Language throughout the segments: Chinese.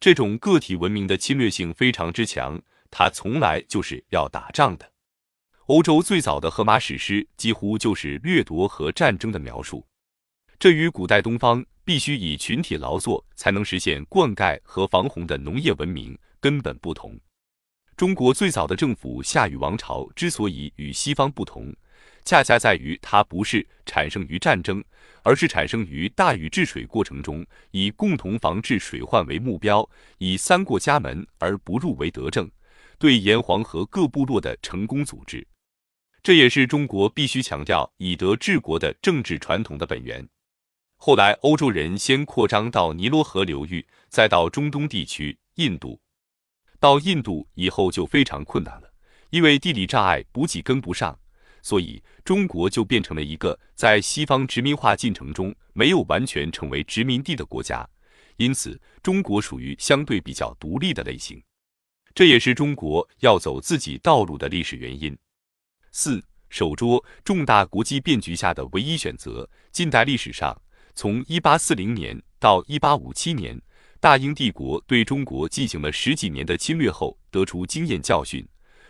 这种个体文明的侵略性非常之强，它从来就是要打仗的。欧洲最早的荷马史诗几乎就是掠夺和战争的描述，这与古代东方必须以群体劳作才能实现灌溉和防洪的农业文明根本不同。中国最早的政府夏禹王朝之所以与西方不同，恰恰在于它不是产生于战争，而是产生于大禹治水过程中，以共同防治水患为目标，以三过家门而不入为德政，对沿黄河各部落的成功组织。这也是中国必须强调以德治国的政治传统的本源。后来，欧洲人先扩张到尼罗河流域，再到中东地区、印度。到印度以后就非常困难了，因为地理障碍，补给跟不上，所以中国就变成了一个在西方殖民化进程中没有完全成为殖民地的国家。因此，中国属于相对比较独立的类型。这也是中国要走自己道路的历史原因。四守拙，重大国际变局下的唯一选择。近代历史上，从一八四零年到一八五七年，大英帝国对中国进行了十几年的侵略后，得出经验教训：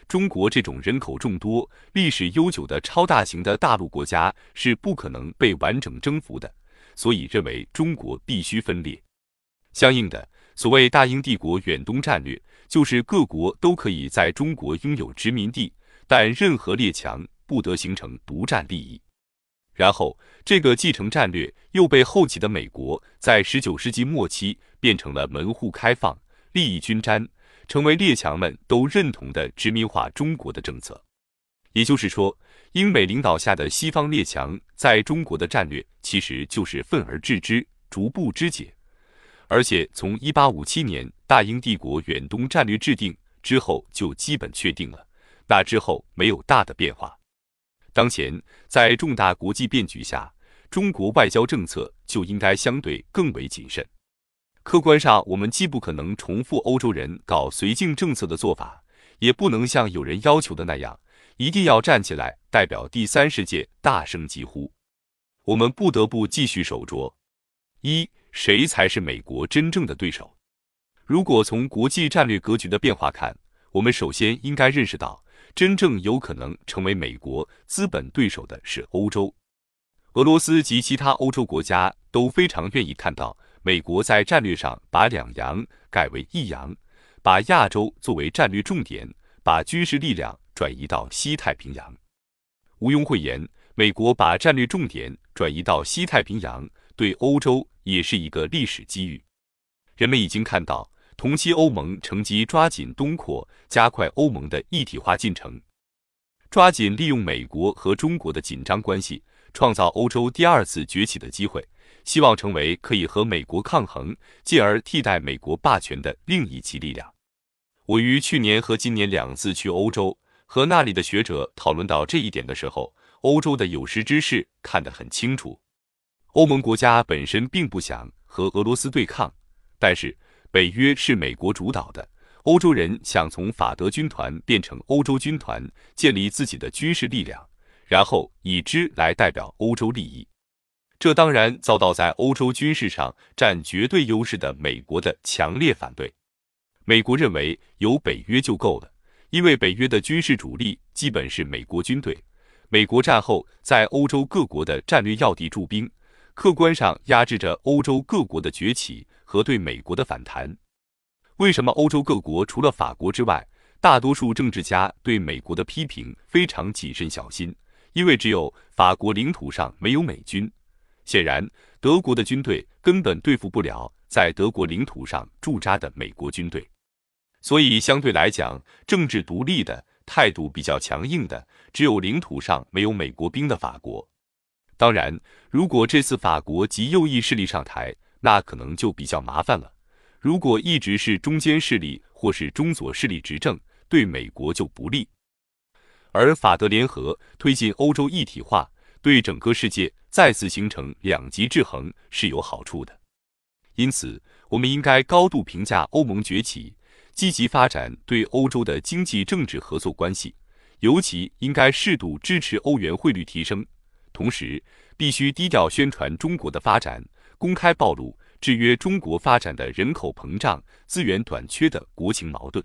中国这种人口众多、历史悠久的超大型的大陆国家是不可能被完整征服的，所以认为中国必须分裂。相应的，所谓大英帝国远东战略，就是各国都可以在中国拥有殖民地。但任何列强不得形成独占利益。然后，这个继承战略又被后起的美国在十九世纪末期变成了门户开放、利益均沾，成为列强们都认同的殖民化中国的政策。也就是说，英美领导下的西方列强在中国的战略其实就是愤而治之，逐步肢解。而且，从一八五七年大英帝国远东战略制定之后，就基本确定了。那之后没有大的变化。当前在重大国际变局下，中国外交政策就应该相对更为谨慎。客观上，我们既不可能重复欧洲人搞绥靖政策的做法，也不能像有人要求的那样，一定要站起来代表第三世界大声疾呼。我们不得不继续守着：一，谁才是美国真正的对手？如果从国际战略格局的变化看，我们首先应该认识到。真正有可能成为美国资本对手的是欧洲、俄罗斯及其他欧洲国家都非常愿意看到美国在战略上把两洋改为一洋，把亚洲作为战略重点，把军事力量转移到西太平洋。毋庸讳言，美国把战略重点转移到西太平洋，对欧洲也是一个历史机遇。人们已经看到。同期，欧盟乘机抓紧东扩，加快欧盟的一体化进程，抓紧利用美国和中国的紧张关系，创造欧洲第二次崛起的机会，希望成为可以和美国抗衡，进而替代美国霸权的另一极力量。我于去年和今年两次去欧洲，和那里的学者讨论到这一点的时候，欧洲的有识之士看得很清楚。欧盟国家本身并不想和俄罗斯对抗，但是。北约是美国主导的，欧洲人想从法德军团变成欧洲军团，建立自己的军事力量，然后以之来代表欧洲利益。这当然遭到在欧洲军事上占绝对优势的美国的强烈反对。美国认为有北约就够了，因为北约的军事主力基本是美国军队。美国战后在欧洲各国的战略要地驻兵，客观上压制着欧洲各国的崛起。和对美国的反弹，为什么欧洲各国除了法国之外，大多数政治家对美国的批评非常谨慎小心？因为只有法国领土上没有美军，显然德国的军队根本对付不了在德国领土上驻扎的美国军队，所以相对来讲，政治独立的态度比较强硬的，只有领土上没有美国兵的法国。当然，如果这次法国极右翼势力上台，那可能就比较麻烦了。如果一直是中间势力或是中左势力执政，对美国就不利。而法德联合推进欧洲一体化，对整个世界再次形成两极制衡是有好处的。因此，我们应该高度评价欧盟崛起，积极发展对欧洲的经济政治合作关系，尤其应该适度支持欧元汇率提升，同时必须低调宣传中国的发展。公开暴露制约中国发展的人口膨胀、资源短缺的国情矛盾。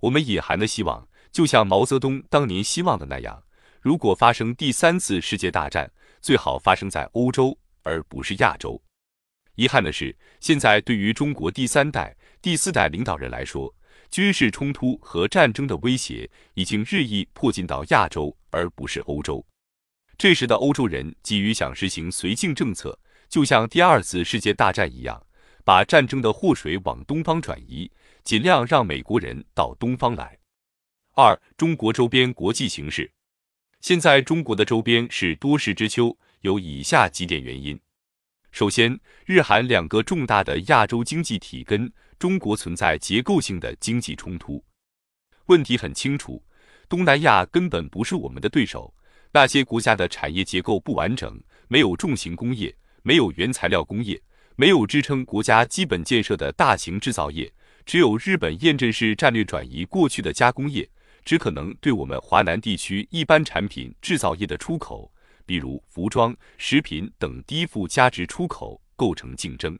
我们隐含的希望，就像毛泽东当年希望的那样：如果发生第三次世界大战，最好发生在欧洲，而不是亚洲。遗憾的是，现在对于中国第三代、第四代领导人来说，军事冲突和战争的威胁已经日益迫近到亚洲，而不是欧洲。这时的欧洲人急于想实行绥靖政策，就像第二次世界大战一样，把战争的祸水往东方转移，尽量让美国人到东方来。二、中国周边国际形势，现在中国的周边是多事之秋，有以下几点原因。首先，日韩两个重大的亚洲经济体跟中国存在结构性的经济冲突。问题很清楚，东南亚根本不是我们的对手。那些国家的产业结构不完整，没有重型工业，没有原材料工业，没有支撑国家基本建设的大型制造业，只有日本验证式战略转移过去的加工业，只可能对我们华南地区一般产品制造业的出口。比如服装、食品等低附加值出口构成竞争，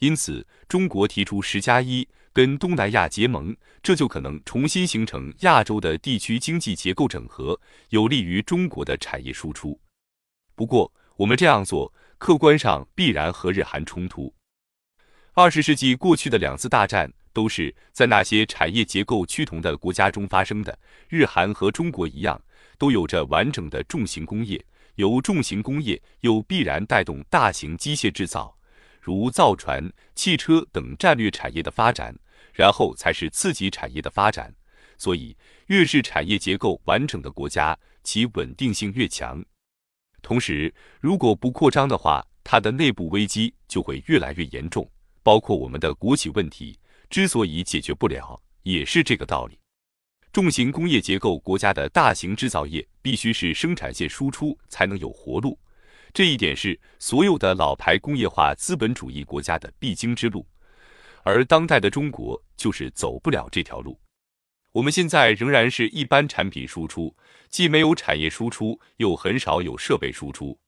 因此中国提出“十加一”跟东南亚结盟，这就可能重新形成亚洲的地区经济结构整合，有利于中国的产业输出。不过，我们这样做客观上必然和日韩冲突。二十世纪过去的两次大战都是在那些产业结构趋同的国家中发生的，日韩和中国一样，都有着完整的重型工业。由重型工业，又必然带动大型机械制造，如造船、汽车等战略产业的发展，然后才是次级产业的发展。所以，越是产业结构完整的国家，其稳定性越强。同时，如果不扩张的话，它的内部危机就会越来越严重。包括我们的国企问题，之所以解决不了，也是这个道理。重型工业结构国家的大型制造业必须是生产线输出才能有活路，这一点是所有的老牌工业化资本主义国家的必经之路，而当代的中国就是走不了这条路。我们现在仍然是一般产品输出，既没有产业输出，又很少有设备输出。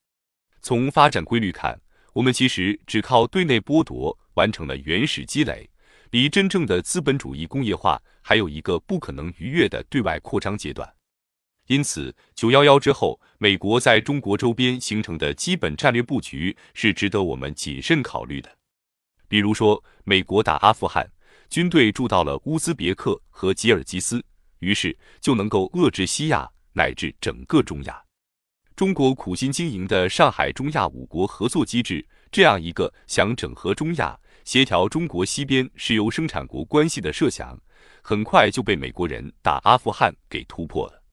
从发展规律看，我们其实只靠对内剥夺完成了原始积累。离真正的资本主义工业化还有一个不可能逾越的对外扩张阶段，因此九幺幺之后，美国在中国周边形成的基本战略布局是值得我们谨慎考虑的。比如说，美国打阿富汗，军队驻到了乌兹别克和吉尔吉斯，于是就能够遏制西亚乃至整个中亚。中国苦心经营的上海中亚五国合作机制，这样一个想整合中亚。协调中国西边石油生产国关系的设想，很快就被美国人打阿富汗给突破了。